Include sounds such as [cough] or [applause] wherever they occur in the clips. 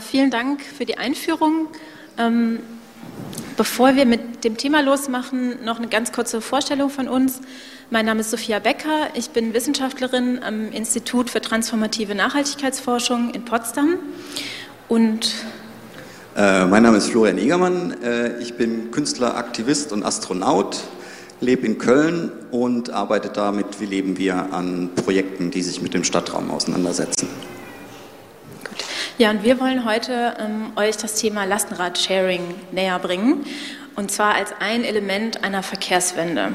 Vielen Dank für die Einführung. Ähm, bevor wir mit dem Thema losmachen, noch eine ganz kurze Vorstellung von uns. Mein Name ist Sophia Becker. Ich bin Wissenschaftlerin am Institut für transformative Nachhaltigkeitsforschung in Potsdam. Und äh, mein Name ist Florian Egermann. Äh, ich bin Künstler, Aktivist und Astronaut, lebe in Köln und arbeite da mit Wie leben wir an Projekten, die sich mit dem Stadtraum auseinandersetzen. Ja, und wir wollen heute ähm, euch das Thema Lastenrad-Sharing näher bringen, und zwar als ein Element einer Verkehrswende.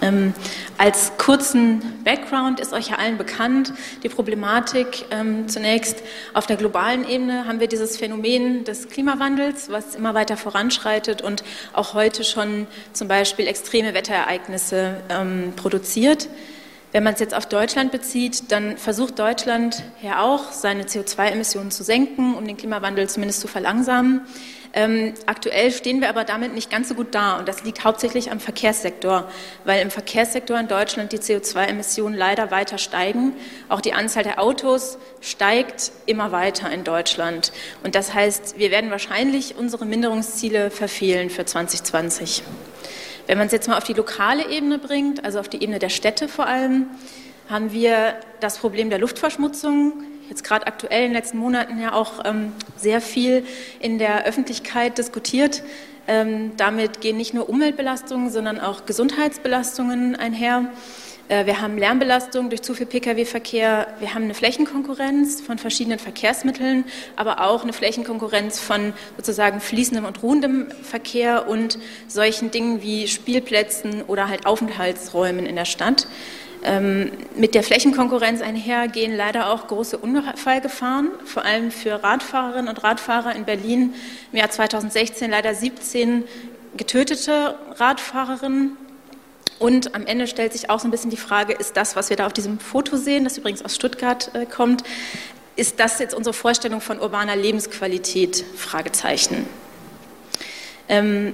Ähm, als kurzen Background ist euch ja allen bekannt die Problematik. Ähm, zunächst auf der globalen Ebene haben wir dieses Phänomen des Klimawandels, was immer weiter voranschreitet und auch heute schon zum Beispiel extreme Wetterereignisse ähm, produziert. Wenn man es jetzt auf Deutschland bezieht, dann versucht Deutschland ja auch, seine CO2-Emissionen zu senken, um den Klimawandel zumindest zu verlangsamen. Ähm, aktuell stehen wir aber damit nicht ganz so gut da und das liegt hauptsächlich am Verkehrssektor, weil im Verkehrssektor in Deutschland die CO2-Emissionen leider weiter steigen. Auch die Anzahl der Autos steigt immer weiter in Deutschland und das heißt, wir werden wahrscheinlich unsere Minderungsziele verfehlen für 2020. Wenn man es jetzt mal auf die lokale Ebene bringt, also auf die Ebene der Städte vor allem, haben wir das Problem der Luftverschmutzung, jetzt gerade aktuell in den letzten Monaten ja auch ähm, sehr viel in der Öffentlichkeit diskutiert. Ähm, damit gehen nicht nur Umweltbelastungen, sondern auch Gesundheitsbelastungen einher. Äh, wir haben Lärmbelastung durch zu viel Pkw-Verkehr. Wir haben eine Flächenkonkurrenz von verschiedenen Verkehrsmitteln, aber auch eine Flächenkonkurrenz von sozusagen fließendem und ruhendem Verkehr und solchen Dingen wie Spielplätzen oder halt Aufenthaltsräumen in der Stadt. Ähm, mit der Flächenkonkurrenz einher gehen leider auch große Unfallgefahren, vor allem für Radfahrerinnen und Radfahrer in Berlin. Im Jahr 2016 leider 17 getötete Radfahrerinnen und am Ende stellt sich auch so ein bisschen die Frage, ist das, was wir da auf diesem Foto sehen, das übrigens aus Stuttgart äh, kommt, ist das jetzt unsere Vorstellung von urbaner Lebensqualität? Fragezeichen. Ähm,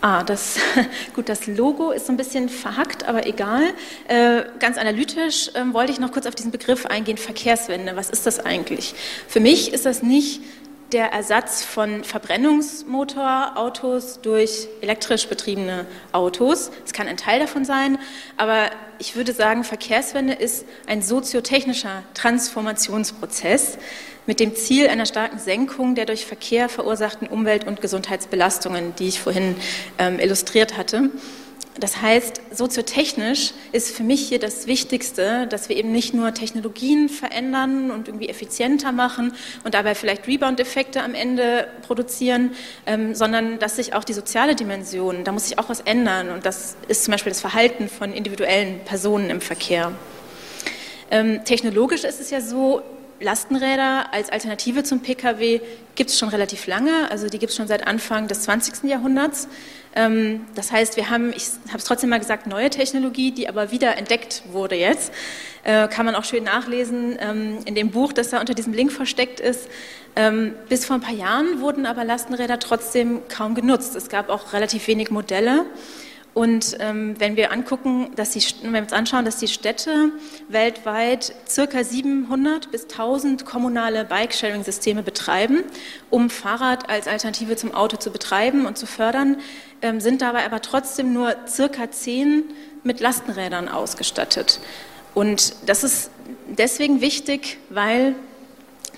Ah, das, [laughs] gut, das Logo ist so ein bisschen verhackt, aber egal. Äh, ganz analytisch äh, wollte ich noch kurz auf diesen Begriff eingehen, Verkehrswende. Was ist das eigentlich? Für mich ist das nicht der Ersatz von Verbrennungsmotorautos durch elektrisch betriebene Autos. Es kann ein Teil davon sein, aber ich würde sagen, Verkehrswende ist ein soziotechnischer Transformationsprozess mit dem Ziel einer starken Senkung der durch Verkehr verursachten Umwelt- und Gesundheitsbelastungen, die ich vorhin ähm, illustriert hatte. Das heißt, soziotechnisch ist für mich hier das Wichtigste, dass wir eben nicht nur Technologien verändern und irgendwie effizienter machen und dabei vielleicht Rebound-Effekte am Ende produzieren, ähm, sondern dass sich auch die soziale Dimension, da muss sich auch was ändern. Und das ist zum Beispiel das Verhalten von individuellen Personen im Verkehr. Ähm, technologisch ist es ja so, Lastenräder als Alternative zum Pkw gibt es schon relativ lange, also die gibt es schon seit Anfang des 20. Jahrhunderts. Ähm, das heißt, wir haben, ich habe es trotzdem mal gesagt, neue Technologie, die aber wieder entdeckt wurde jetzt. Äh, kann man auch schön nachlesen ähm, in dem Buch, das da unter diesem Link versteckt ist. Ähm, bis vor ein paar Jahren wurden aber Lastenräder trotzdem kaum genutzt. Es gab auch relativ wenig Modelle. Und ähm, wenn wir angucken, dass die, wenn wir uns anschauen, dass die Städte weltweit circa 700 bis 1000 kommunale Bike-Sharing-Systeme betreiben, um Fahrrad als Alternative zum Auto zu betreiben und zu fördern, ähm, sind dabei aber trotzdem nur circa 10 mit Lastenrädern ausgestattet. Und das ist deswegen wichtig, weil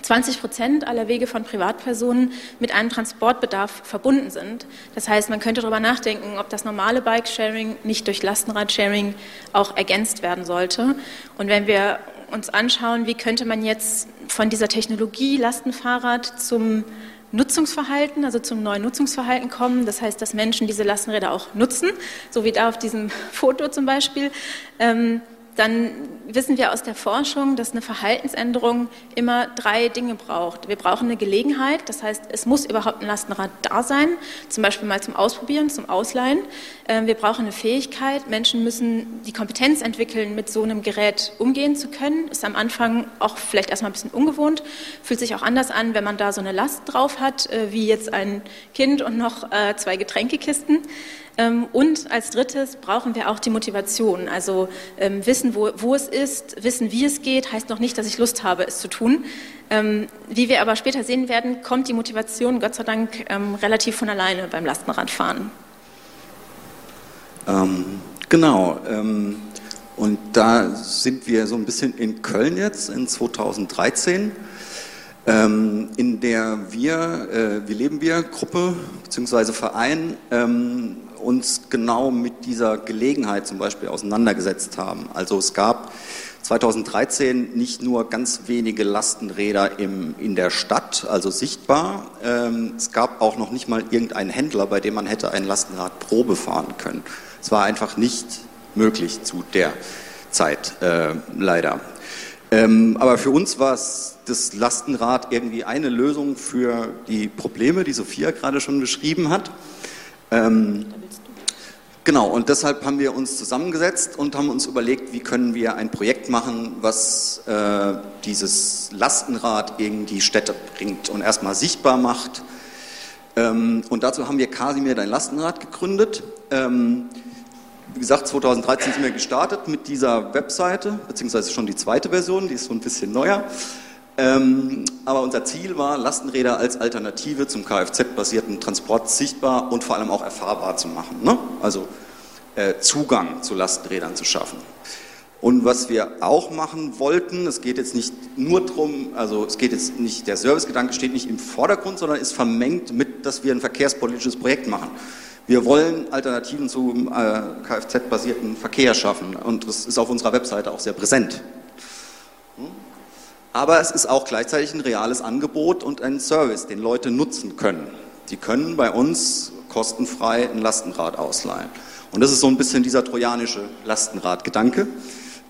20 Prozent aller Wege von Privatpersonen mit einem Transportbedarf verbunden sind. Das heißt, man könnte darüber nachdenken, ob das normale Bike-Sharing nicht durch Lastenrad-Sharing auch ergänzt werden sollte. Und wenn wir uns anschauen, wie könnte man jetzt von dieser Technologie Lastenfahrrad zum Nutzungsverhalten, also zum neuen Nutzungsverhalten kommen. Das heißt, dass Menschen diese Lastenräder auch nutzen, so wie da auf diesem [laughs] Foto zum Beispiel. Ähm, dann wissen wir aus der Forschung, dass eine Verhaltensänderung immer drei Dinge braucht. Wir brauchen eine Gelegenheit, das heißt, es muss überhaupt ein Lastenrad da sein, zum Beispiel mal zum Ausprobieren, zum Ausleihen. Ähm, wir brauchen eine Fähigkeit, Menschen müssen die Kompetenz entwickeln, mit so einem Gerät umgehen zu können. Ist am Anfang auch vielleicht erstmal ein bisschen ungewohnt, fühlt sich auch anders an, wenn man da so eine Last drauf hat, äh, wie jetzt ein Kind und noch äh, zwei Getränkekisten. Ähm, und als drittes brauchen wir auch die Motivation. Also ähm, wissen, wo, wo es ist, wissen, wie es geht, heißt noch nicht, dass ich Lust habe, es zu tun. Ähm, wie wir aber später sehen werden, kommt die Motivation Gott sei Dank relativ von alleine beim Lastenradfahren. Ähm, genau. Ähm, und da sind wir so ein bisschen in Köln jetzt in 2013 ähm, in der wir, äh, wie leben wir, Gruppe bzw. Verein, ähm, uns genau mit dieser Gelegenheit zum Beispiel auseinandergesetzt haben. Also es gab 2013 nicht nur ganz wenige Lastenräder im, in der Stadt, also sichtbar, ähm, es gab auch noch nicht mal irgendeinen Händler, bei dem man hätte ein Lastenrad Probe fahren können. Es war einfach nicht möglich zu der Zeit, äh, leider. Ähm, aber für uns war es das Lastenrad irgendwie eine Lösung für die Probleme, die Sophia gerade schon beschrieben hat. Ähm, genau, und deshalb haben wir uns zusammengesetzt und haben uns überlegt, wie können wir ein Projekt machen, was äh, dieses Lastenrad in die Städte bringt und erstmal sichtbar macht. Ähm, und dazu haben wir Casimir dein Lastenrad gegründet. Ähm, wie gesagt, 2013 sind wir gestartet mit dieser Webseite, beziehungsweise schon die zweite Version, die ist so ein bisschen neuer. Ähm, aber unser Ziel war, Lastenräder als Alternative zum Kfz-basierten Transport sichtbar und vor allem auch erfahrbar zu machen. Ne? Also äh, Zugang zu Lastenrädern zu schaffen. Und was wir auch machen wollten, es geht jetzt nicht nur darum, also es geht jetzt nicht, der Servicegedanke steht nicht im Vordergrund, sondern ist vermengt mit, dass wir ein verkehrspolitisches Projekt machen. Wir wollen Alternativen zum äh, Kfz-basierten Verkehr schaffen und das ist auf unserer Webseite auch sehr präsent. Aber es ist auch gleichzeitig ein reales Angebot und ein Service, den Leute nutzen können. Die können bei uns kostenfrei ein Lastenrad ausleihen. Und das ist so ein bisschen dieser trojanische Lastenradgedanke,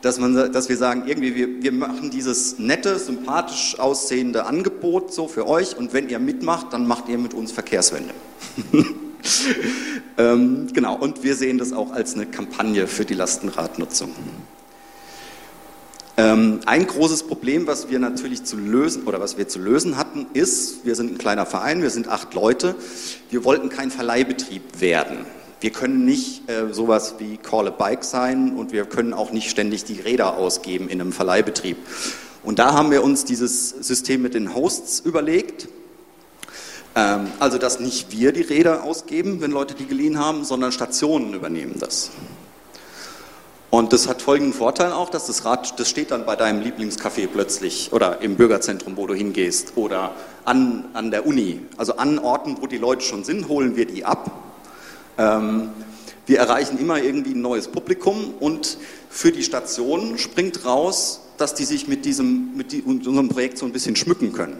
dass, dass wir sagen, irgendwie, wir, wir machen dieses nette, sympathisch aussehende Angebot so für euch und wenn ihr mitmacht, dann macht ihr mit uns Verkehrswende. [laughs] ähm, genau, und wir sehen das auch als eine Kampagne für die Lastenradnutzung. Ähm, ein großes Problem, was wir natürlich zu lösen oder was wir zu lösen hatten, ist, wir sind ein kleiner Verein, wir sind acht Leute, wir wollten kein Verleihbetrieb werden. Wir können nicht äh, sowas wie Call a Bike sein und wir können auch nicht ständig die Räder ausgeben in einem Verleihbetrieb. Und da haben wir uns dieses System mit den Hosts überlegt. Ähm, also, dass nicht wir die Räder ausgeben, wenn Leute die geliehen haben, sondern Stationen übernehmen das. Und das hat folgenden Vorteil auch, dass das Rad, das steht dann bei deinem Lieblingscafé plötzlich oder im Bürgerzentrum, wo du hingehst oder an, an der Uni. Also an Orten, wo die Leute schon sind, holen wir die ab. Ähm, wir erreichen immer irgendwie ein neues Publikum und für die Station springt raus, dass die sich mit, diesem, mit, die, unserem Projekt so ein bisschen schmücken können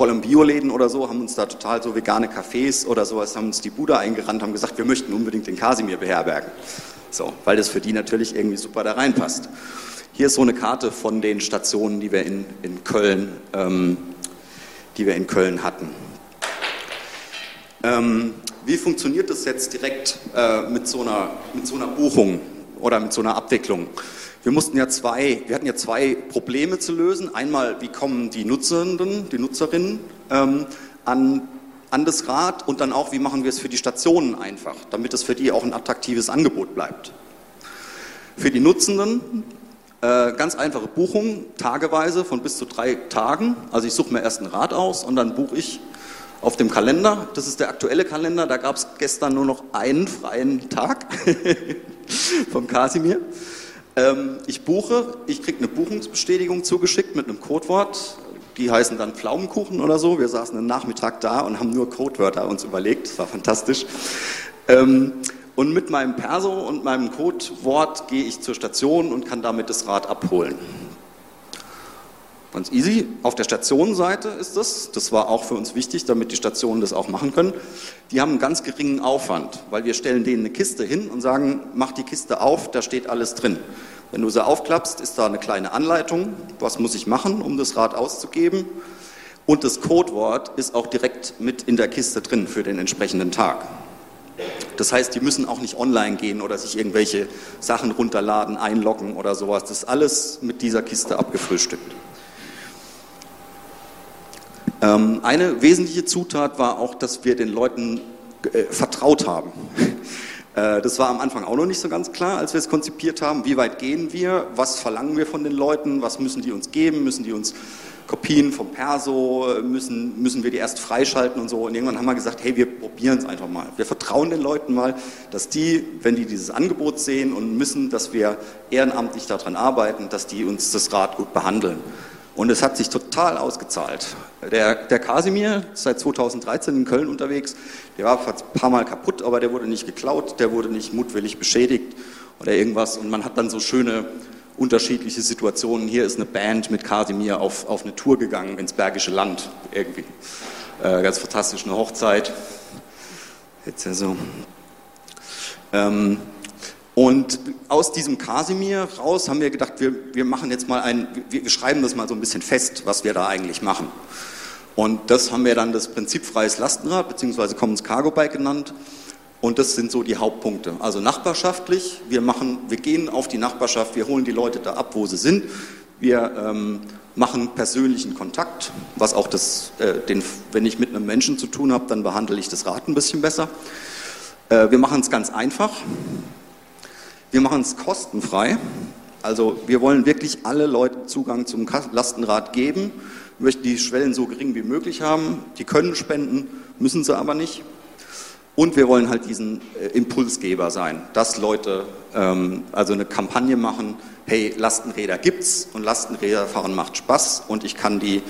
vor allem Bioläden oder so, haben uns da total so vegane Cafés oder sowas, haben uns die Bude eingerannt, haben gesagt, wir möchten unbedingt den Kasimir beherbergen. So, weil das für die natürlich irgendwie super da reinpasst. Hier ist so eine Karte von den Stationen, die wir in, in Köln, ähm, die wir in Köln hatten. Ähm, wie funktioniert das jetzt direkt äh, mit, so einer, mit so einer Buchung oder mit so einer Abwicklung? Wir mussten ja zwei, wir hatten ja zwei Probleme zu lösen. Einmal, wie kommen die Nutzenden, die Nutzerinnen ähm, an an das Rad und dann auch, wie machen wir es für die Stationen einfach, damit es für die auch ein attraktives Angebot bleibt. Für die Nutzenden äh, ganz einfache Buchung, tageweise von bis zu drei Tagen. Also ich suche mir erst ein Rad aus und dann buche ich auf dem Kalender. Das ist der aktuelle Kalender. Da gab es gestern nur noch einen freien Tag [laughs] vom Kasimir. Ähm, ich buche, ich kriege eine Buchungsbestätigung zugeschickt mit einem Codewort die heißen dann Pflaumenkuchen oder so. Wir saßen einen Nachmittag da und haben nur Codewörter uns überlegt. Das war fantastisch. Ähm, und mit meinem Perso und meinem Codewort gehe ich zur Station und kann damit das Rad abholen. Ganz easy. Auf der Stationenseite ist das. Das war auch für uns wichtig, damit die Stationen das auch machen können. Die haben einen ganz geringen Aufwand, weil wir stellen denen eine Kiste hin und sagen, mach die Kiste auf, da steht alles drin. Wenn du sie aufklappst, ist da eine kleine Anleitung, was muss ich machen, um das Rad auszugeben. Und das Codewort ist auch direkt mit in der Kiste drin für den entsprechenden Tag. Das heißt, die müssen auch nicht online gehen oder sich irgendwelche Sachen runterladen, einloggen oder sowas. Das ist alles mit dieser Kiste abgefrühstückt. Ähm, eine wesentliche Zutat war auch, dass wir den Leuten äh, vertraut haben. [laughs] Äh, das war am Anfang auch noch nicht so ganz klar, als wir es konzipiert haben. Wie weit gehen wir? Was verlangen wir von den Leuten? Was müssen die uns geben? Müssen die uns Kopien vom Perso? Müssen, müssen wir die erst freischalten und so? Und irgendwann haben wir gesagt, hey, wir probieren es einfach mal. Wir vertrauen den Leuten mal, dass die, wenn die dieses Angebot sehen und müssen, dass wir ehrenamtlich daran arbeiten, dass die uns das Rad gut behandeln. Und es hat sich total ausgezahlt. Der, der Kasimir seit 2013 in Köln unterwegs. Der war ein paar Mal kaputt, aber der wurde nicht geklaut, der wurde nicht mutwillig beschädigt oder irgendwas. Und man hat dann so schöne unterschiedliche Situationen. Hier ist eine Band mit Kasimir auf, auf eine Tour gegangen ins Bergische Land irgendwie. Äh, ganz fantastisch, eine Hochzeit. Jetzt ja so. Ähm, und aus diesem Kasimir raus haben wir gedacht, wir, wir machen jetzt mal ein, wir, wir schreiben das mal so ein bisschen fest, was wir da eigentlich machen. Und das haben wir dann das Prinzip freies Lastenrad bzw. Commons Cargo Bike genannt. Und das sind so die Hauptpunkte. Also nachbarschaftlich, wir, machen, wir gehen auf die Nachbarschaft, wir holen die Leute da ab, wo sie sind. Wir ähm, machen persönlichen Kontakt, was auch das, äh, den, wenn ich mit einem Menschen zu tun habe, dann behandle ich das Rad ein bisschen besser. Äh, wir machen es ganz einfach. Wir machen es kostenfrei. Also wir wollen wirklich alle Leute Zugang zum Lastenrad geben, möchten die Schwellen so gering wie möglich haben. Die können spenden, müssen sie aber nicht. Und wir wollen halt diesen äh, Impulsgeber sein, dass Leute ähm, also eine Kampagne machen, hey, Lastenräder gibt's und Lastenräder fahren macht Spaß und ich kann, die,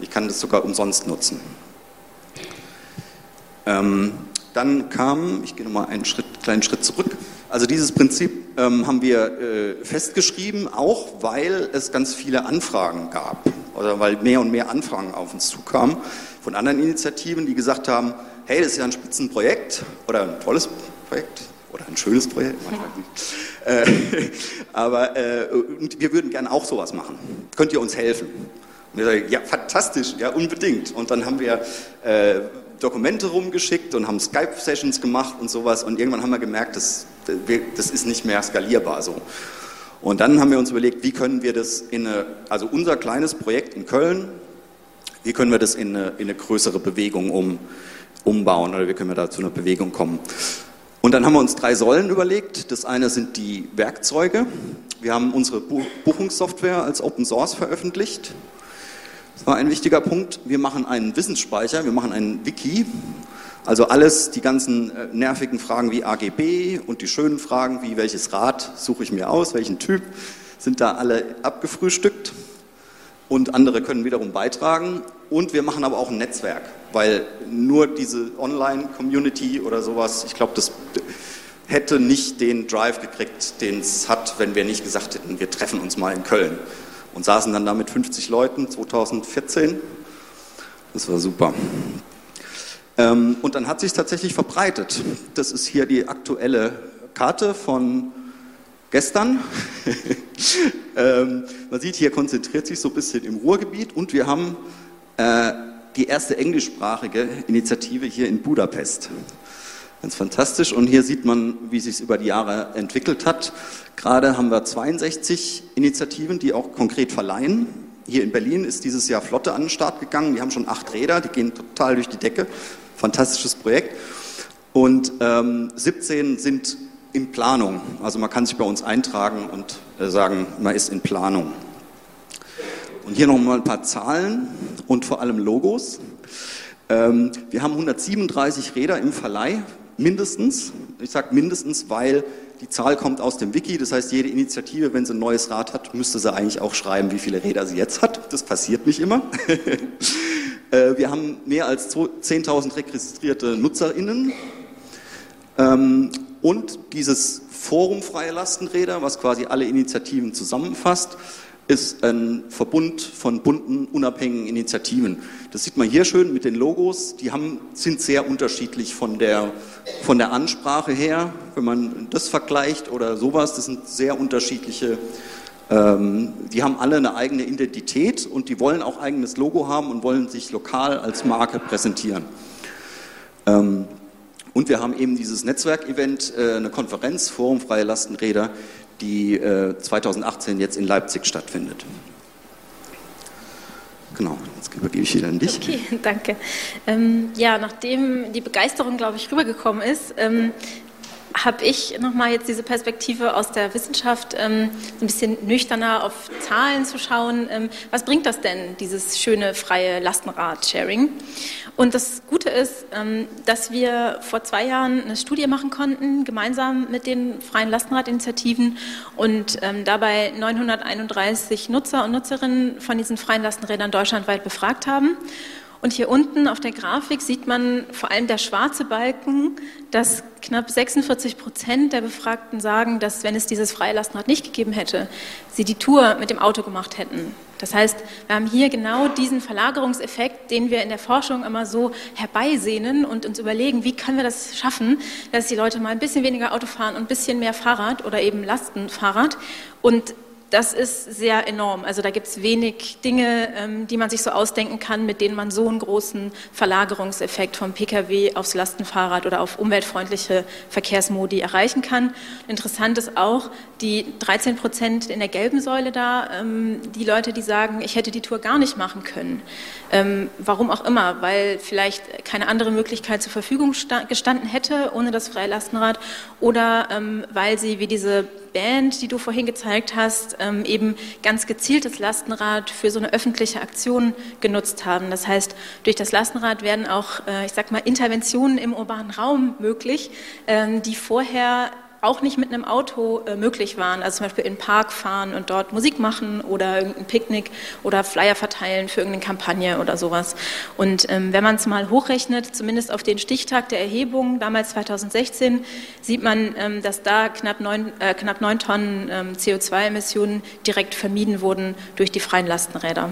ich kann das sogar umsonst nutzen. Ähm, dann kam, ich gehe nochmal einen Schritt, kleinen Schritt zurück, also dieses Prinzip ähm, haben wir äh, festgeschrieben, auch weil es ganz viele Anfragen gab oder weil mehr und mehr Anfragen auf uns zukamen von anderen Initiativen, die gesagt haben, hey, das ist ja ein Spitzenprojekt oder ein tolles Projekt oder ein schönes Projekt, äh, [laughs] aber äh, wir würden gerne auch sowas machen. Könnt ihr uns helfen? Und wir sagen, ja, fantastisch, ja, unbedingt. Und dann haben wir äh, Dokumente rumgeschickt und haben Skype-Sessions gemacht und sowas. Und irgendwann haben wir gemerkt, das, das ist nicht mehr skalierbar so. Und dann haben wir uns überlegt, wie können wir das in eine, also unser kleines Projekt in Köln, wie können wir das in eine, in eine größere Bewegung um, umbauen oder wie können wir da zu einer Bewegung kommen. Und dann haben wir uns drei Säulen überlegt. Das eine sind die Werkzeuge. Wir haben unsere Buchungssoftware als Open Source veröffentlicht. Das war ein wichtiger Punkt. Wir machen einen Wissensspeicher, wir machen einen Wiki. Also alles, die ganzen äh, nervigen Fragen wie AGB und die schönen Fragen wie welches Rad suche ich mir aus, welchen Typ, sind da alle abgefrühstückt und andere können wiederum beitragen. Und wir machen aber auch ein Netzwerk, weil nur diese Online-Community oder sowas, ich glaube, das hätte nicht den Drive gekriegt, den es hat, wenn wir nicht gesagt hätten, wir treffen uns mal in Köln und saßen dann da mit 50 Leuten 2014. Das war super. Ähm, und dann hat sich tatsächlich verbreitet. Das ist hier die aktuelle Karte von gestern. [laughs] ähm, man sieht, hier konzentriert sich so ein bisschen im Ruhrgebiet und wir haben äh, die erste englischsprachige Initiative hier in Budapest. Ganz fantastisch. Und hier sieht man, wie sich es über die Jahre entwickelt hat. Gerade haben wir 62 Initiativen, die auch konkret verleihen. Hier in Berlin ist dieses Jahr Flotte an den Start gegangen. Die haben schon acht Räder, die gehen total durch die Decke. Fantastisches Projekt. Und ähm, 17 sind in Planung. Also man kann sich bei uns eintragen und äh, sagen, man ist in Planung. Und hier nochmal ein paar Zahlen und vor allem Logos. Ähm, wir haben 137 Räder im Verleih mindestens. Ich sage mindestens, weil die Zahl kommt aus dem Wiki. Das heißt, jede Initiative, wenn sie ein neues Rad hat, müsste sie eigentlich auch schreiben, wie viele Räder sie jetzt hat. Das passiert nicht immer. [laughs] Äh, wir haben mehr als 10.000 registrierte NutzerInnen. Ähm, und dieses Forum Freie Lastenräder, was quasi alle Initiativen zusammenfasst, ist ein Verbund von bunten, unabhängigen Initiativen. Das sieht man hier schön mit den Logos. Die haben, sind sehr unterschiedlich von der, von der Ansprache her. Wenn man das vergleicht oder sowas, das sind sehr unterschiedliche. Ähm, die haben alle eine eigene Identität und die wollen auch eigenes Logo haben und wollen sich lokal als Marke präsentieren. Ähm, und wir haben eben dieses Netzwerkevent, äh, eine Konferenz, Forum Freie Lastenräder, die 2018 äh, jetzt in Leipzig stattfindet. Genau, jetzt übergebe ich wieder an dich. Okay, [laughs] danke. Ähm, ja, nachdem die Begeisterung, glaube ich, rübergekommen ist, ähm, habe ich nochmal jetzt diese Perspektive aus der Wissenschaft, ähm, so ein bisschen nüchterner auf Zahlen zu schauen. Ähm, was bringt das denn, dieses schöne freie Lastenrad-Sharing? Und das Gute ist, ähm, dass wir vor zwei Jahren eine Studie machen konnten, gemeinsam mit den freien Lastenradinitiativen und ähm, dabei 931 Nutzer und Nutzerinnen von diesen freien Lastenrädern deutschlandweit befragt haben. Und hier unten auf der Grafik sieht man vor allem der schwarze Balken, dass knapp 46 Prozent der Befragten sagen, dass wenn es dieses Freilastenrad nicht gegeben hätte, sie die Tour mit dem Auto gemacht hätten. Das heißt, wir haben hier genau diesen Verlagerungseffekt, den wir in der Forschung immer so herbeisehnen und uns überlegen, wie können wir das schaffen, dass die Leute mal ein bisschen weniger Auto fahren und ein bisschen mehr Fahrrad oder eben Lastenfahrrad. Und das ist sehr enorm. Also da gibt es wenig Dinge, ähm, die man sich so ausdenken kann, mit denen man so einen großen Verlagerungseffekt vom Pkw aufs Lastenfahrrad oder auf umweltfreundliche Verkehrsmodi erreichen kann. Interessant ist auch die 13 Prozent in der gelben Säule da, ähm, die Leute, die sagen, ich hätte die Tour gar nicht machen können. Ähm, warum auch immer, weil vielleicht keine andere Möglichkeit zur Verfügung gestanden hätte ohne das Freilastenrad oder weil sie wie diese Band, die du vorhin gezeigt hast, ähm, eben ganz gezieltes Lastenrad für so eine öffentliche Aktion genutzt haben. Das heißt, durch das Lastenrad werden auch, äh, ich sag mal, Interventionen im urbanen Raum möglich, ähm, die vorher auch nicht mit einem Auto äh, möglich waren. Also zum Beispiel in den Park fahren und dort Musik machen oder irgendein Picknick oder Flyer verteilen für irgendeine Kampagne oder sowas. Und ähm, wenn man es mal hochrechnet, zumindest auf den Stichtag der Erhebung, damals 2016, sieht man, ähm, dass da knapp neun, äh, knapp neun Tonnen ähm, CO2-Emissionen direkt vermieden wurden durch die freien Lastenräder.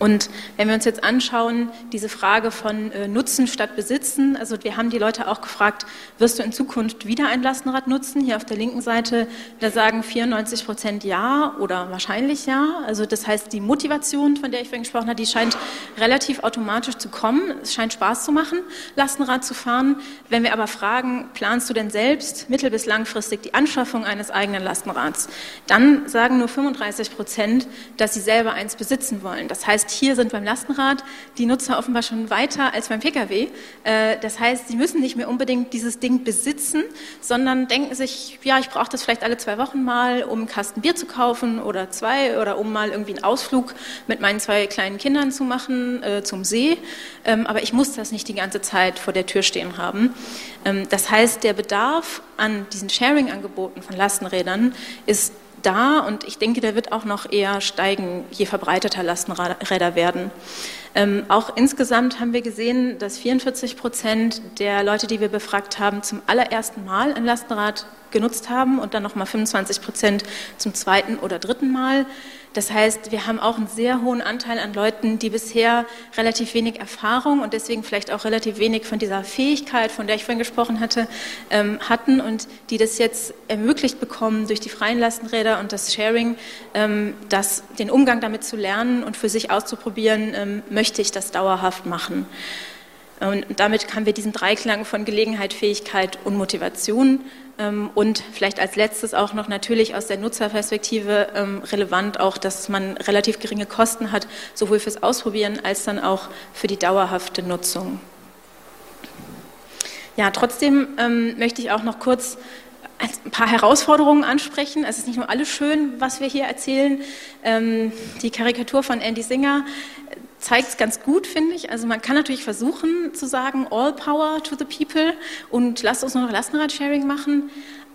Und wenn wir uns jetzt anschauen, diese Frage von äh, Nutzen statt Besitzen, also wir haben die Leute auch gefragt, wirst du in Zukunft wieder ein Lastenrad nutzen? Hier auf der linken Seite, da sagen 94 Prozent ja oder wahrscheinlich ja. Also das heißt, die Motivation, von der ich vorhin gesprochen habe, die scheint relativ automatisch zu kommen. Es scheint Spaß zu machen, Lastenrad zu fahren. Wenn wir aber fragen, planst du denn selbst mittel- bis langfristig die Anschaffung eines eigenen Lastenrads, dann sagen nur 35 Prozent, dass sie selber eins besitzen wollen. Das heißt, hier sind beim Lastenrad die Nutzer offenbar schon weiter als beim Pkw. Äh, das heißt, sie müssen nicht mehr unbedingt dieses Ding besitzen, sondern denken sich, ja, ich brauche das vielleicht alle zwei Wochen mal, um einen Kasten Bier zu kaufen oder zwei oder um mal irgendwie einen Ausflug mit meinen zwei kleinen Kindern zu machen äh, zum See. Ähm, aber ich muss das nicht die ganze Zeit vor der Tür stehen haben. Ähm, das heißt, der Bedarf an diesen Sharing-Angeboten von Lastenrädern ist da und ich denke, der wird auch noch eher steigen, je verbreiteter Lastenräder werden. Ähm, auch insgesamt haben wir gesehen, dass 44 Prozent der Leute, die wir befragt haben, zum allerersten Mal ein Lastenrad genutzt haben und dann nochmal 25 Prozent zum zweiten oder dritten Mal. Das heißt, wir haben auch einen sehr hohen Anteil an Leuten, die bisher relativ wenig Erfahrung und deswegen vielleicht auch relativ wenig von dieser Fähigkeit, von der ich vorhin gesprochen hatte, ähm, hatten und die das jetzt ermöglicht bekommen durch die freien Lastenräder und das Sharing, ähm, das, den Umgang damit zu lernen und für sich auszuprobieren, ähm, möchte ich das dauerhaft machen. Und damit haben wir diesen Dreiklang von Gelegenheit, Fähigkeit und Motivation und vielleicht als letztes auch noch natürlich aus der Nutzerperspektive ähm, relevant auch, dass man relativ geringe Kosten hat, sowohl fürs Ausprobieren als dann auch für die dauerhafte Nutzung. Ja, trotzdem ähm, möchte ich auch noch kurz ein paar Herausforderungen ansprechen. Es ist nicht nur alles schön, was wir hier erzählen. die Karikatur von Andy Singer zeigt es ganz gut, finde ich. Also man kann natürlich versuchen zu sagen, all power to the people und lasst uns nur noch Lastenrad-Sharing machen.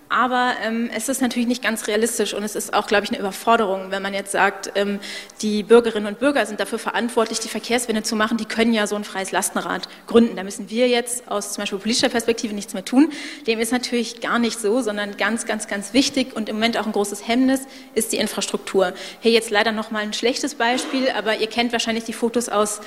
Aber ähm, es ist natürlich nicht ganz realistisch und es ist auch, glaube ich, eine Überforderung, wenn man jetzt sagt, ähm, die Bürgerinnen und Bürger sind dafür verantwortlich, die Verkehrswende zu machen, die können ja so ein freies Lastenrad gründen. Da müssen wir jetzt aus zum Beispiel politischer Perspektive nichts mehr tun. Dem ist natürlich gar nicht so, sondern ganz, ganz, ganz wichtig und im Moment auch ein großes Hemmnis ist die Infrastruktur. Hier jetzt leider noch mal ein schlechtes Beispiel, aber ihr kennt wahrscheinlich die Fotos aus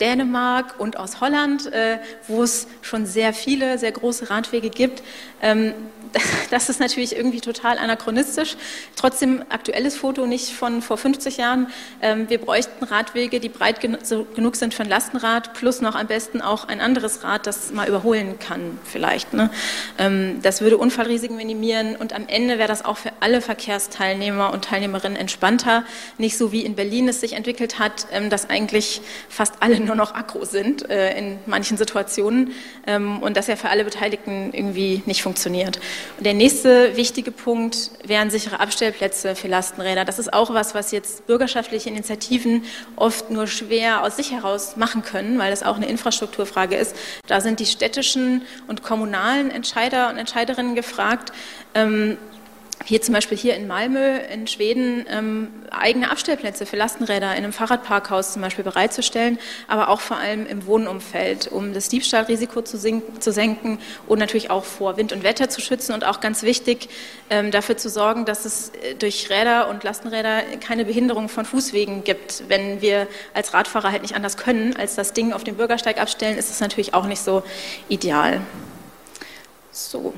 Dänemark und aus Holland, äh, wo es schon sehr viele, sehr große Radwege gibt. Ähm, [laughs] das ist natürlich irgendwie total anachronistisch. Trotzdem aktuelles Foto, nicht von vor 50 Jahren. Ähm, wir bräuchten Radwege, die breit genug sind für ein Lastenrad, plus noch am besten auch ein anderes Rad, das mal überholen kann vielleicht. Ne? Ähm, das würde Unfallrisiken minimieren und am Ende wäre das auch für alle Verkehrsteilnehmer und Teilnehmerinnen entspannter. Nicht so wie in Berlin es sich entwickelt hat, dass eigentlich fast alle nur noch aggro sind äh, in manchen Situationen ähm, und das ja für alle Beteiligten irgendwie nicht funktioniert. Und der nächste wichtige Punkt wären sichere Abstellplätze für Lastenräder. Das ist auch was, was jetzt bürgerschaftliche Initiativen oft nur schwer aus sich heraus machen können, weil das auch eine Infrastrukturfrage ist. Da sind die städtischen und kommunalen Entscheider und Entscheiderinnen gefragt. Ähm, hier zum Beispiel hier in Malmö in Schweden ähm, eigene Abstellplätze für Lastenräder in einem Fahrradparkhaus zum Beispiel bereitzustellen, aber auch vor allem im Wohnumfeld, um das Diebstahlrisiko zu, zu senken und natürlich auch vor Wind und Wetter zu schützen und auch ganz wichtig ähm, dafür zu sorgen, dass es äh, durch Räder und Lastenräder keine Behinderung von Fußwegen gibt. Wenn wir als Radfahrer halt nicht anders können, als das Ding auf dem Bürgersteig abstellen, ist das natürlich auch nicht so ideal. So.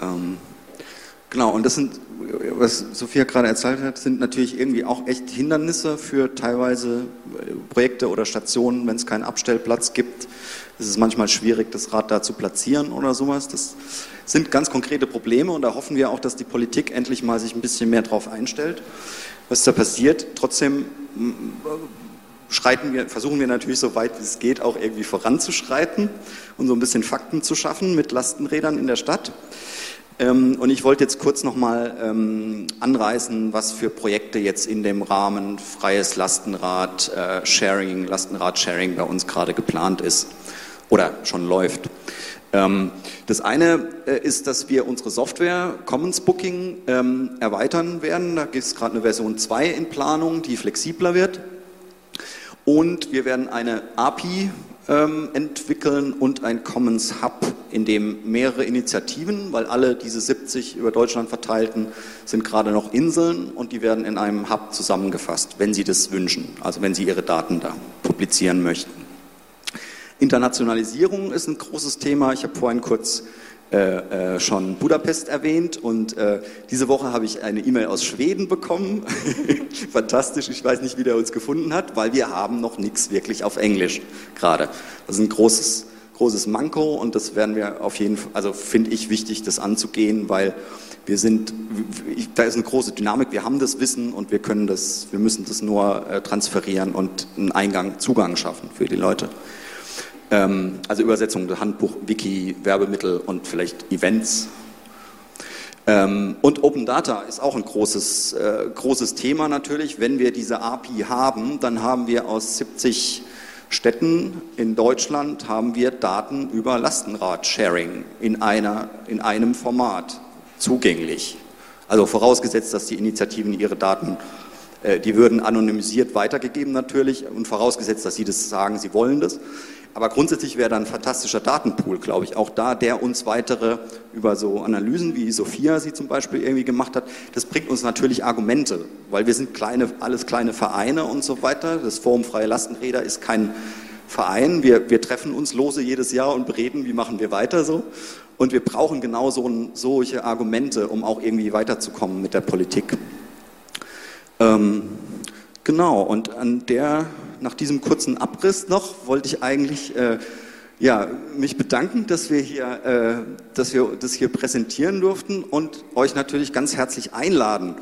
Ähm Genau, und das sind, was Sophia gerade erzählt hat, sind natürlich irgendwie auch echt Hindernisse für teilweise äh, Projekte oder Stationen, wenn es keinen Abstellplatz gibt. Es ist manchmal schwierig, das Rad da zu platzieren oder sowas. Das sind ganz konkrete Probleme und da hoffen wir auch, dass die Politik endlich mal sich ein bisschen mehr drauf einstellt, was da passiert. Trotzdem schreiten wir, versuchen wir natürlich so weit wie es geht auch irgendwie voranzuschreiten und so ein bisschen Fakten zu schaffen mit Lastenrädern in der Stadt. Ähm, und ich wollte jetzt kurz nochmal ähm, anreißen, was für Projekte jetzt in dem Rahmen freies Lastenrad, äh, Sharing, Lastenrad-Sharing bei uns gerade geplant ist oder schon läuft. Ähm, das eine äh, ist, dass wir unsere Software Commons Booking ähm, erweitern werden. Da gibt es gerade eine Version 2 in Planung, die flexibler wird. Und wir werden eine API ähm, entwickeln und ein Commons Hub, in dem mehrere Initiativen, weil alle diese 70 über Deutschland verteilten sind gerade noch Inseln und die werden in einem Hub zusammengefasst, wenn Sie das wünschen, also wenn Sie Ihre Daten da publizieren möchten. Internationalisierung ist ein großes Thema. Ich habe vorhin kurz äh, äh, schon Budapest erwähnt und äh, diese Woche habe ich eine E-Mail aus Schweden bekommen. [laughs] Fantastisch, ich weiß nicht, wie der uns gefunden hat, weil wir haben noch nichts wirklich auf Englisch gerade. Das ist ein großes, großes Manko und das werden wir auf jeden Fall, also finde ich wichtig, das anzugehen, weil wir sind, da ist eine große Dynamik, wir haben das Wissen und wir können das, wir müssen das nur äh, transferieren und einen Eingang, Zugang schaffen für die Leute. Ähm, also Übersetzung, Handbuch, Wiki, Werbemittel und vielleicht Events. Ähm, und Open Data ist auch ein großes, äh, großes Thema natürlich. Wenn wir diese API haben, dann haben wir aus 70 Städten in Deutschland haben wir Daten über Lastenrad-Sharing in, in einem Format zugänglich. Also vorausgesetzt, dass die Initiativen ihre Daten, äh, die würden anonymisiert weitergegeben natürlich und vorausgesetzt, dass sie das sagen, sie wollen das. Aber grundsätzlich wäre da ein fantastischer Datenpool, glaube ich, auch da, der uns weitere über so Analysen, wie Sophia sie zum Beispiel irgendwie gemacht hat, das bringt uns natürlich Argumente, weil wir sind kleine, alles kleine Vereine und so weiter. Das Forum Freie Lastenräder ist kein Verein. Wir, wir treffen uns lose jedes Jahr und bereden, wie machen wir weiter so. Und wir brauchen genau so, solche Argumente, um auch irgendwie weiterzukommen mit der Politik. Ähm, genau, und an der nach diesem kurzen Abriss noch wollte ich eigentlich äh, ja, mich bedanken, dass wir, hier, äh, dass wir das hier präsentieren durften und euch natürlich ganz herzlich einladen.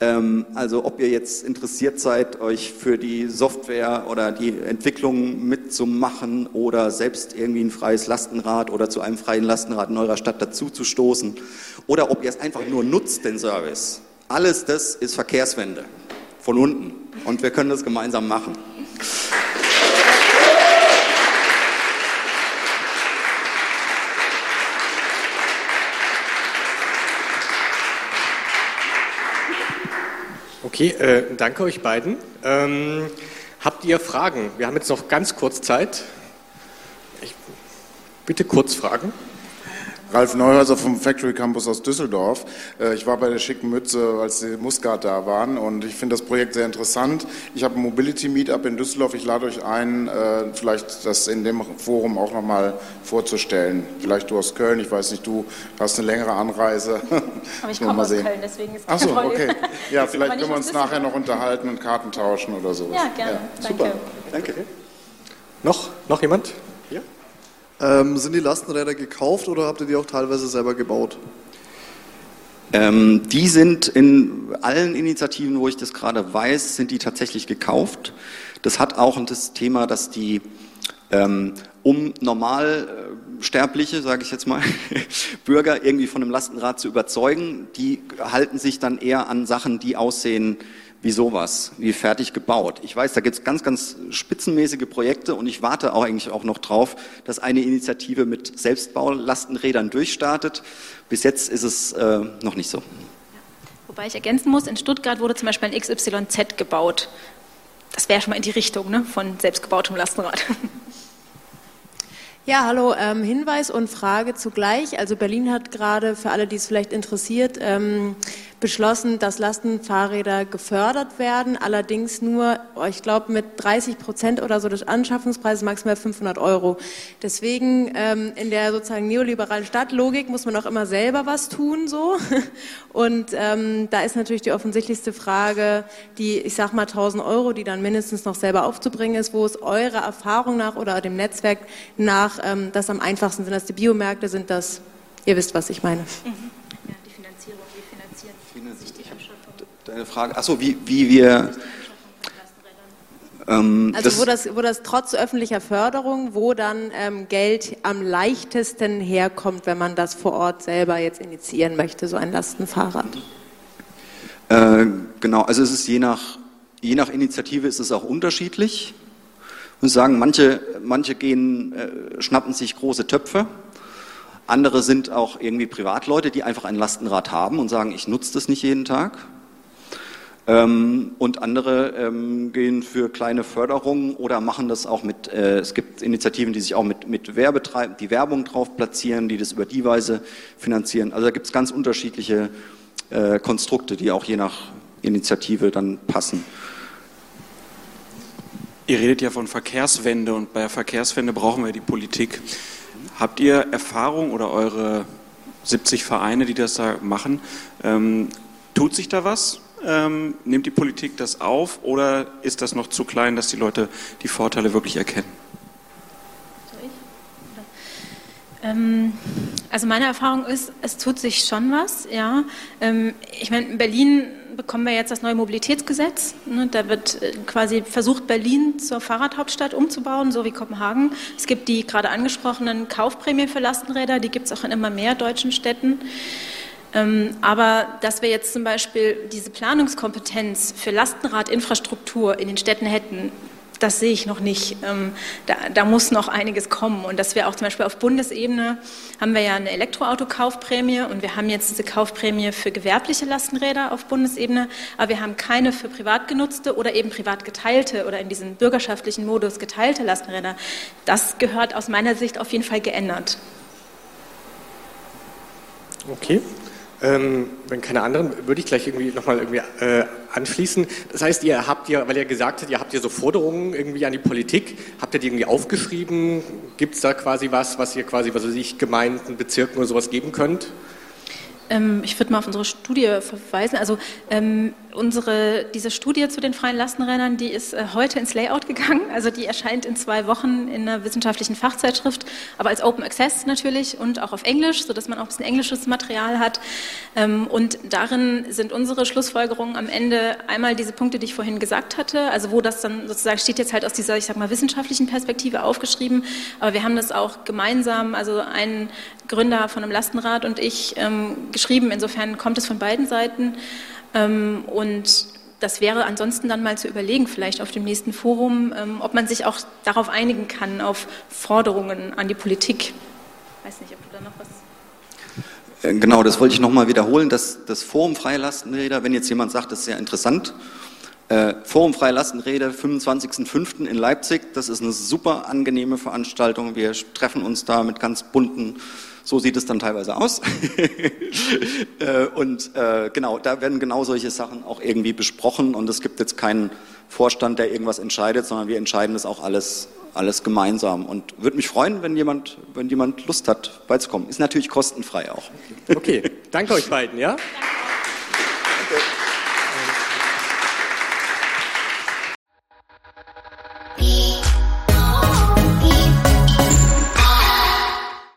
Ähm, also ob ihr jetzt interessiert seid, euch für die Software oder die Entwicklung mitzumachen oder selbst irgendwie ein freies Lastenrad oder zu einem freien Lastenrad in eurer Stadt dazu zu stoßen oder ob ihr es einfach nur nutzt, den Service. Alles das ist Verkehrswende von unten und wir können das gemeinsam machen. Okay, äh, danke euch beiden. Ähm, habt ihr Fragen? Wir haben jetzt noch ganz kurz Zeit. Ich, bitte kurz fragen. Ralf Neuhäuser vom Factory Campus aus Düsseldorf. Äh, ich war bei der schicken Mütze, als die Muscat da waren und ich finde das Projekt sehr interessant. Ich habe ein Mobility Meetup in Düsseldorf. Ich lade euch ein, äh, vielleicht das in dem Forum auch nochmal vorzustellen. Vielleicht du aus Köln, ich weiß nicht, du hast eine längere Anreise. Aber ich [laughs] komme aus sehen. Köln, deswegen ist Ach so, okay. [laughs] Ja, vielleicht können wir uns nachher noch unterhalten und Karten tauschen oder so. Ja, gerne. Ja, Danke. Super. Danke. Noch, noch jemand? Ähm, sind die Lastenräder gekauft oder habt ihr die auch teilweise selber gebaut? Ähm, die sind in allen Initiativen, wo ich das gerade weiß, sind die tatsächlich gekauft. Das hat auch das Thema, dass die ähm, um Normalsterbliche, sage ich jetzt mal, [laughs] Bürger irgendwie von einem Lastenrad zu überzeugen, die halten sich dann eher an Sachen, die aussehen wie sowas, wie fertig gebaut. Ich weiß, da gibt es ganz, ganz spitzenmäßige Projekte und ich warte auch eigentlich auch noch drauf, dass eine Initiative mit Selbstbaulastenrädern durchstartet. Bis jetzt ist es äh, noch nicht so. Wobei ich ergänzen muss, in Stuttgart wurde zum Beispiel ein XYZ gebaut. Das wäre schon mal in die Richtung ne, von selbstgebautem Lastenrad. [laughs] Ja, hallo. Ähm, Hinweis und Frage zugleich. Also Berlin hat gerade, für alle, die es vielleicht interessiert, ähm, beschlossen, dass Lastenfahrräder gefördert werden, allerdings nur, ich glaube, mit 30 Prozent oder so des Anschaffungspreises maximal 500 Euro. Deswegen ähm, in der sozusagen neoliberalen Stadtlogik muss man auch immer selber was tun, so. [laughs] Und ähm, da ist natürlich die offensichtlichste Frage, die, ich sag mal, 1000 Euro, die dann mindestens noch selber aufzubringen ist, wo es eurer Erfahrung nach oder dem Netzwerk nach ähm, das am einfachsten sind. Das die Biomärkte sind das, ihr wisst, was ich meine. Mhm deine Frage. Achso, wie, wie wir. Ähm, also das wo das, wo das trotz öffentlicher Förderung, wo dann ähm, Geld am leichtesten herkommt, wenn man das vor Ort selber jetzt initiieren möchte, so ein Lastenfahrrad. Äh, genau, also es ist je nach, je nach Initiative ist es auch unterschiedlich. Ich muss sagen, manche, manche gehen, äh, schnappen sich große Töpfe. Andere sind auch irgendwie Privatleute, die einfach ein Lastenrad haben und sagen, ich nutze das nicht jeden Tag. Ähm, und andere ähm, gehen für kleine Förderungen oder machen das auch mit, äh, es gibt Initiativen, die sich auch mit, mit Werbetreiben, die Werbung drauf platzieren, die das über die Weise finanzieren. Also da gibt es ganz unterschiedliche äh, Konstrukte, die auch je nach Initiative dann passen. Ihr redet ja von Verkehrswende und bei Verkehrswende brauchen wir die Politik. Habt ihr Erfahrung oder eure 70 Vereine, die das da machen, ähm, tut sich da was? Ähm, nimmt die Politik das auf oder ist das noch zu klein, dass die Leute die Vorteile wirklich erkennen? Ähm, also meine Erfahrung ist, es tut sich schon was. Ja, ähm, ich meine, in Berlin bekommen wir jetzt das neue Mobilitätsgesetz. Ne, da wird äh, quasi versucht, Berlin zur Fahrradhauptstadt umzubauen, so wie Kopenhagen. Es gibt die gerade angesprochenen Kaufprämien für Lastenräder, die gibt es auch in immer mehr deutschen Städten. Ähm, aber dass wir jetzt zum Beispiel diese Planungskompetenz für Lastenradinfrastruktur in den Städten hätten, das sehe ich noch nicht. Ähm, da, da, muss noch einiges kommen. Und dass wir auch zum Beispiel auf Bundesebene haben wir ja eine Elektroauto-Kaufprämie und wir haben jetzt diese Kaufprämie für gewerbliche Lastenräder auf Bundesebene, aber wir haben keine für privat genutzte oder eben privat geteilte oder in diesem bürgerschaftlichen Modus geteilte Lastenräder. Das gehört aus meiner Sicht auf jeden Fall geändert. Okay. Ähm, wenn keine anderen, würde ich gleich irgendwie nochmal irgendwie äh, anschließen. Das heißt, ihr habt ja, weil ihr gesagt habt, ihr habt ja so Forderungen irgendwie an die Politik, habt ihr die irgendwie aufgeschrieben? Gibt es da quasi was, was ihr quasi, was weiß ich, Gemeinden, Bezirken oder sowas geben könnt? Ähm, ich würde mal auf unsere Studie verweisen. Also ähm, unsere, diese Studie zu den freien Lastenrädern, die ist äh, heute ins Layout gegangen. Also die erscheint in zwei Wochen in einer wissenschaftlichen Fachzeitschrift, aber als Open Access natürlich und auch auf Englisch, sodass man auch ein bisschen englisches Material hat. Ähm, und darin sind unsere Schlussfolgerungen am Ende einmal diese Punkte, die ich vorhin gesagt hatte, also wo das dann sozusagen steht jetzt halt aus dieser, ich sag mal, wissenschaftlichen Perspektive aufgeschrieben, aber wir haben das auch gemeinsam, also ein Gründer von einem Lastenrad und ich ähm, geschrieben. Insofern kommt es von beiden Seiten. Ähm, und das wäre ansonsten dann mal zu überlegen, vielleicht auf dem nächsten Forum, ähm, ob man sich auch darauf einigen kann, auf Forderungen an die Politik. Ich weiß nicht, ob du da noch was. Äh, genau, das wollte ich nochmal wiederholen. Das, das Forum Freie Lastenräder, wenn jetzt jemand sagt, das ist sehr interessant, äh, Forum Freie Lastenräder, 25.05. in Leipzig. Das ist eine super angenehme Veranstaltung. Wir treffen uns da mit ganz bunten so sieht es dann teilweise aus. [laughs] Äh, und äh, genau, da werden genau solche Sachen auch irgendwie besprochen und es gibt jetzt keinen Vorstand, der irgendwas entscheidet, sondern wir entscheiden das auch alles, alles gemeinsam. Und würde mich freuen, wenn jemand, wenn jemand Lust hat, beizukommen. Ist natürlich kostenfrei auch. Okay, danke euch beiden, ja? Danke.